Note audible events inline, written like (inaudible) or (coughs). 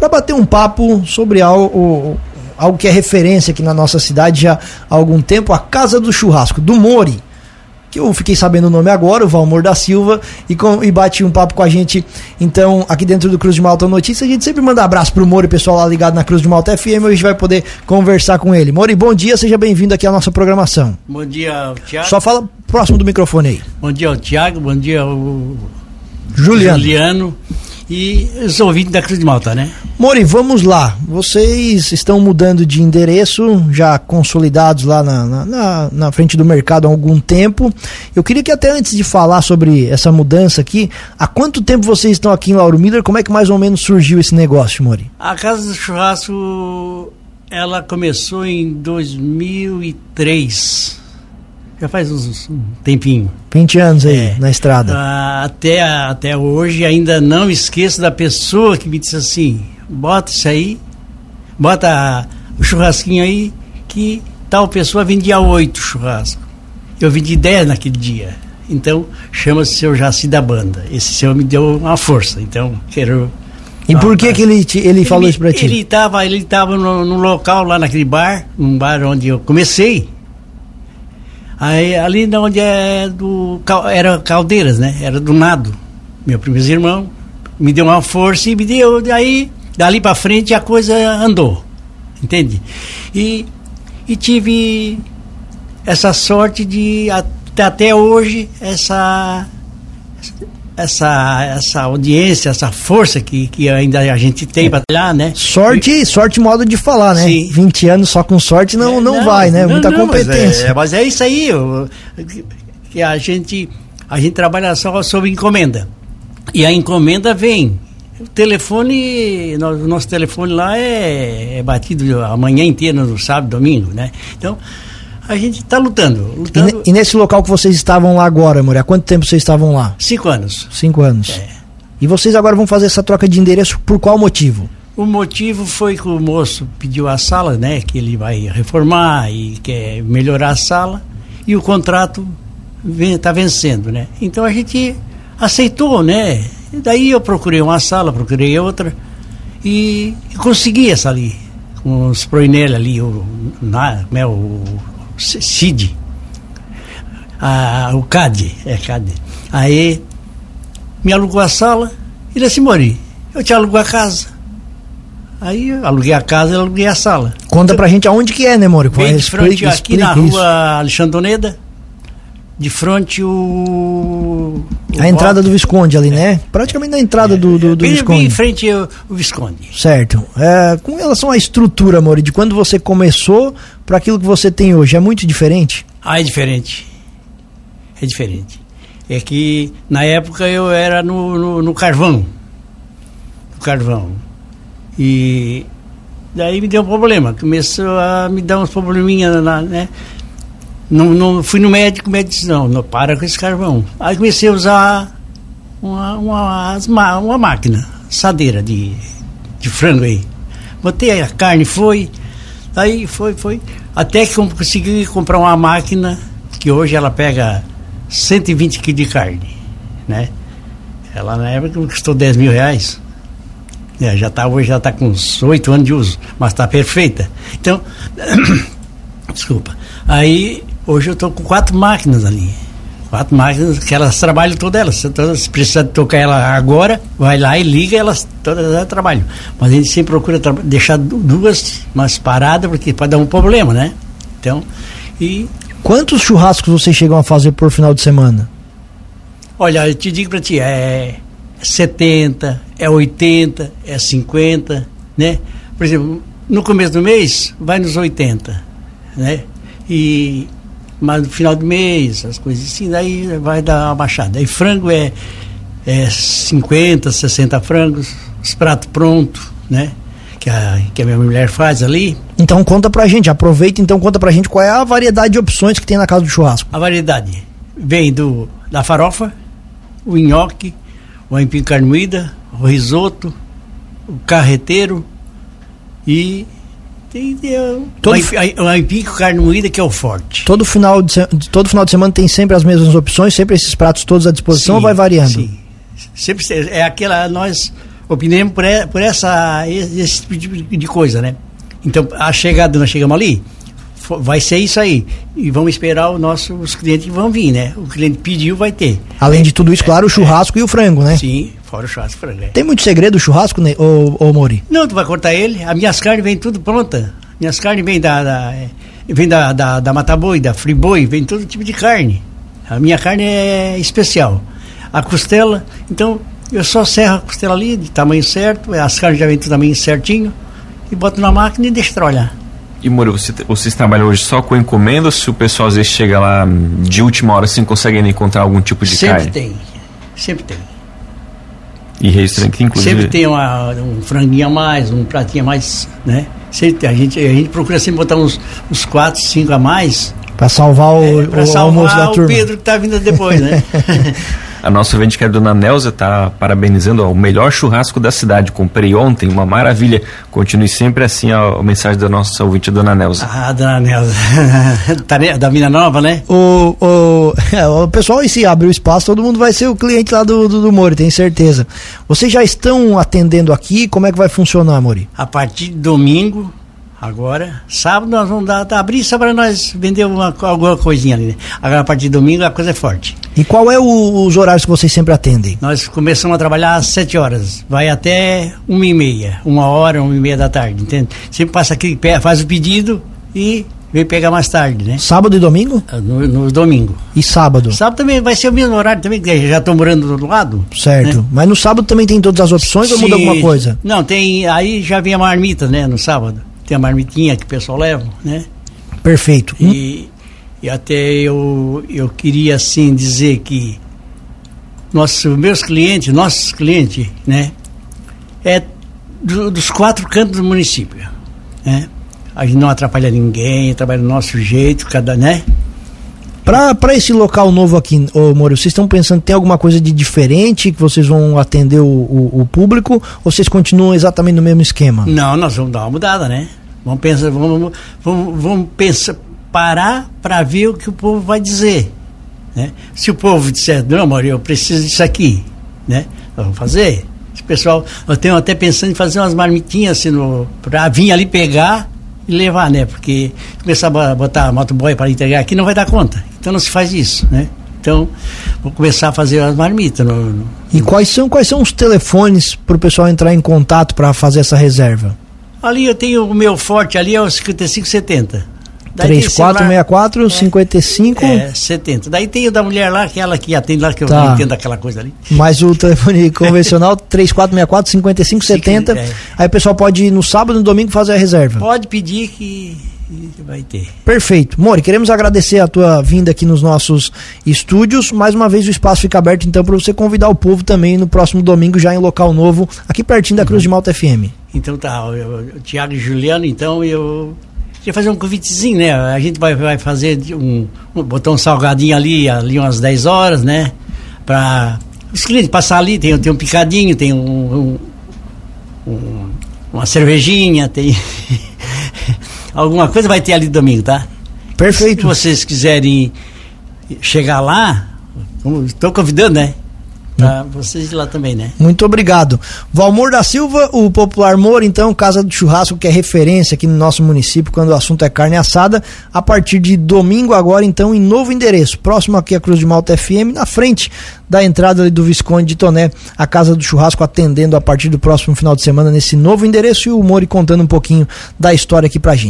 para bater um papo sobre algo, algo que é referência aqui na nossa cidade já há algum tempo, a Casa do Churrasco, do Mori que eu fiquei sabendo o nome agora, o Valmor da Silva, e, com, e bate um papo com a gente, então, aqui dentro do Cruz de Malta Notícias. A gente sempre manda abraço pro Mori, pessoal lá ligado na Cruz de Malta FM, a gente vai poder conversar com ele. Mori, bom dia, seja bem-vindo aqui à nossa programação. Bom dia, Tiago. Só fala próximo do microfone aí. Bom dia, Tiago, bom dia, o Juliano. Juliano e os ouvintes da Cruz de Malta, né? Mori, vamos lá. Vocês estão mudando de endereço, já consolidados lá na, na, na, na, frente do mercado há algum tempo. Eu queria que até antes de falar sobre essa mudança aqui, há quanto tempo vocês estão aqui em Lauro Miller? Como é que mais ou menos surgiu esse negócio, Mori? A Casa do Churrasco, ela começou em 2003 já faz uns, um tempinho. 20 anos aí é. na estrada. Ah, até, até hoje ainda não esqueço da pessoa que me disse assim: bota isso aí, bota o churrasquinho aí, que tal pessoa vendia oito churrascos. Eu vendi dez naquele dia. Então, chama-se seu Jaci da Banda. Esse senhor me deu uma força. Então, quero. E por que, que ele, te, ele, ele falou isso pra ti? Ele estava ele tava no, no local lá naquele bar, um bar onde eu comecei Aí, ali onde é do. Era Caldeiras, né? Era do Nado. Meu primeiro irmão. Me deu uma força e me deu. Aí, dali para frente, a coisa andou. Entende? E, e tive essa sorte de, até hoje, essa essa, essa audiência, essa força que, que ainda a gente tem para trabalhar, né? Sorte, e, sorte modo de falar, né? Sim. 20 anos só com sorte não, é, não, não, vai, né? Não, Muita não, competência. Mas é, mas é isso aí, eu, que a gente, a gente trabalha só sob encomenda. E a encomenda vem. O telefone, o nosso telefone lá é, é batido a manhã inteira, no sábado, domingo, né? Então, a gente está lutando. lutando. E, e, nesse local que vocês estavam lá agora, amor, há quanto tempo vocês estavam lá? Cinco anos. Cinco anos. É. E vocês agora vão fazer essa troca de endereço por qual motivo? O motivo foi que o moço pediu a sala, né? Que ele vai reformar e quer melhorar a sala. E o contrato está vencendo, né? Então a gente aceitou, né? E daí eu procurei uma sala, procurei outra e, consegui essa ali. Com os Proinelli ali, o, na, né, o CID. Ah, o CAD, é CAD. Aí me alugou a sala e disse, Mori, eu te alugo a casa. Aí eu aluguei a casa e aluguei a sala. Conta pra gente aonde que é, né, Mori? Bem de frente aqui na rua isso. Alexandre Doneda de frente o, o a entrada do Visconde ali, é. né? Praticamente na entrada é, do, do, do bem, Visconde. Bem em frente o, o Visconde. Certo. É, com relação à estrutura, Mori, de quando você começou para aquilo que você tem hoje, é muito diferente? Ah, é diferente. É diferente. É que na época eu era no, no, no carvão. No carvão. E daí me deu um problema. Começou a me dar uns probleminhas, né? Não, não, fui no médico, o médico disse, não, não, para com esse carvão. Aí comecei a usar uma, uma, uma máquina, assadeira de, de frango aí. Botei a carne, foi, aí foi, foi. Até que consegui comprar uma máquina que hoje ela pega 120 quilos de carne, né? Ela na época custou 10 mil reais. É, já tá, hoje já está com uns 8 anos de uso, mas está perfeita. Então, (coughs) desculpa. Aí Hoje eu estou com quatro máquinas ali. Quatro máquinas que elas trabalham todas elas. Se precisar tocar ela agora, vai lá e liga, elas todas elas trabalham. Mas a gente sempre procura deixar duas mais paradas, porque pode dar um problema, né? Então, e. Quantos churrascos vocês chegam a fazer por final de semana? Olha, eu te digo para ti, é 70, é 80, é 50, né? Por exemplo, no começo do mês, vai nos 80, né? E mas no final do mês, as coisas assim, daí vai dar uma baixada. E frango é, é 50, 60 frangos, os pratos prontos, né? Que a, que a minha mulher faz ali. Então conta pra gente, aproveita então conta pra gente qual é a variedade de opções que tem na casa do churrasco. A variedade vem do da farofa, o nhoque, o aipim carne moída, o risoto, o carreteiro e Entendeu? Todo, o aipim com carne moída que é o forte. Todo final, de, todo final de semana tem sempre as mesmas opções, sempre esses pratos todos à disposição sim, ou vai variando? Sim. Sempre é aquela nós opinemos por, por essa, esse tipo de coisa, né? Então, a chegada, nós chegamos ali, vai ser isso aí. E vamos esperar os nossos clientes que vão vir, né? O cliente pediu, vai ter. Além de tudo isso, claro, o churrasco é, e o frango, né? Sim, fora o churrasco frango. Tem muito segredo o churrasco, né, ô, ô Mori? Não, tu vai cortar ele. As minhas carnes vêm tudo pronta. Minhas carnes vêm da, da é, vem da, da, da Mataboi, da Friboi, vem todo tipo de carne. A minha carne é especial. A costela, então eu só serro a costela ali, de tamanho certo, as carnes já vêm do tamanho certinho, e boto na máquina e deixo trabalhar. E Moro, você, vocês trabalham hoje só com encomenda ou se o pessoal às vezes chega lá de última hora assim consegue encontrar algum tipo de sempre carne? Sempre tem, sempre tem. E restaurante inclusive? Sempre tem uma, um franguinho a mais, um pratinho a mais, né? Sempre, a, gente, a gente procura sempre botar uns, uns quatro, cinco a mais. Para salvar o, é, pra o salvar almoço da o turma. Pedro que está vindo depois, né? (laughs) A nossa ouvinte, que é a dona Nelza, está parabenizando ó, o melhor churrasco da cidade. Comprei ontem, uma maravilha. Continue sempre assim a, a mensagem da nossa ouvinte, dona Nelza. ah, dona Nelza. (laughs) tá, da Mina Nova, né? O, o, é, o pessoal, e se abrir o espaço, todo mundo vai ser o cliente lá do, do, do Mori, tenho certeza. Vocês já estão atendendo aqui? Como é que vai funcionar, Mori? A partir de domingo, Agora, sábado nós vamos dar, abrir só para nós vender uma, alguma coisinha ali. Agora, a partir de domingo, a coisa é forte. E qual é o, os horários que vocês sempre atendem? Nós começamos a trabalhar às 7 horas, vai até uma e meia, uma hora, uma e meia da tarde, entende? Sempre passa aqui, faz o pedido e vem pegar mais tarde, né? Sábado e domingo? No, no domingo. E sábado? Sábado também vai ser o mesmo horário também, que já estou morando do outro lado. Certo. Né? Mas no sábado também tem todas as opções ou muda alguma coisa? Não, tem. Aí já vem a marmita, né, no sábado tem a marmitinha que o pessoal leva, né? Perfeito. E, e até eu, eu queria assim dizer que nossos meus clientes, nossos clientes, né? É do, dos quatro cantos do município, né? A gente não atrapalha ninguém, trabalha do nosso jeito, cada, né? Para esse local novo aqui, ô Moro, vocês estão pensando tem alguma coisa de diferente que vocês vão atender o, o, o, público ou vocês continuam exatamente no mesmo esquema? Não, nós vamos dar uma mudada, né? Vamos pensar, vamos, vamos, vamos pensar, parar para ver o que o povo vai dizer. Né? Se o povo disser, não, amor, eu preciso disso aqui, né? Vamos fazer. Esse pessoal, eu tenho até pensando em fazer umas marmitinhas assim, para vir ali pegar e levar, né? Porque começar a botar motoboy para entregar aqui não vai dar conta. Então não se faz isso, né? Então, vou começar a fazer as marmitas. No, no... E quais são, quais são os telefones para o pessoal entrar em contato para fazer essa reserva? Ali eu tenho o meu forte ali é o 5570. 3464 é, 55 é, 70. Daí tem o da mulher lá, aquela que atende lá, que eu tá. não entendo aquela coisa ali. Mas o telefone (laughs) convencional 3464 5570. É. Aí o pessoal pode ir no sábado e no domingo fazer a reserva. Pode pedir que vai ter. Perfeito. Mori, queremos agradecer a tua vinda aqui nos nossos estúdios. Mais uma vez o espaço fica aberto então para você convidar o povo também no próximo domingo já em local novo, aqui pertinho da Cruz de Malta FM. Então tá, o Tiago e Juliano, então eu queria fazer um convitezinho, né? A gente vai, vai fazer um, um, botar um salgadinho ali, ali umas 10 horas, né? Para os clientes passar ali, tem, tem um picadinho, tem um, um, um uma cervejinha, tem (laughs) alguma coisa vai ter ali domingo, tá? Perfeito. Se vocês quiserem chegar lá, estou convidando, né? Pra vocês lá também, né? Muito obrigado. Valmor da Silva, o popular Mor, então, Casa do Churrasco, que é referência aqui no nosso município quando o assunto é carne assada, a partir de domingo agora, então, em novo endereço, próximo aqui à Cruz de Malta FM, na frente da entrada do Visconde de Toné, a Casa do Churrasco atendendo a partir do próximo final de semana nesse novo endereço e o Mori contando um pouquinho da história aqui pra gente.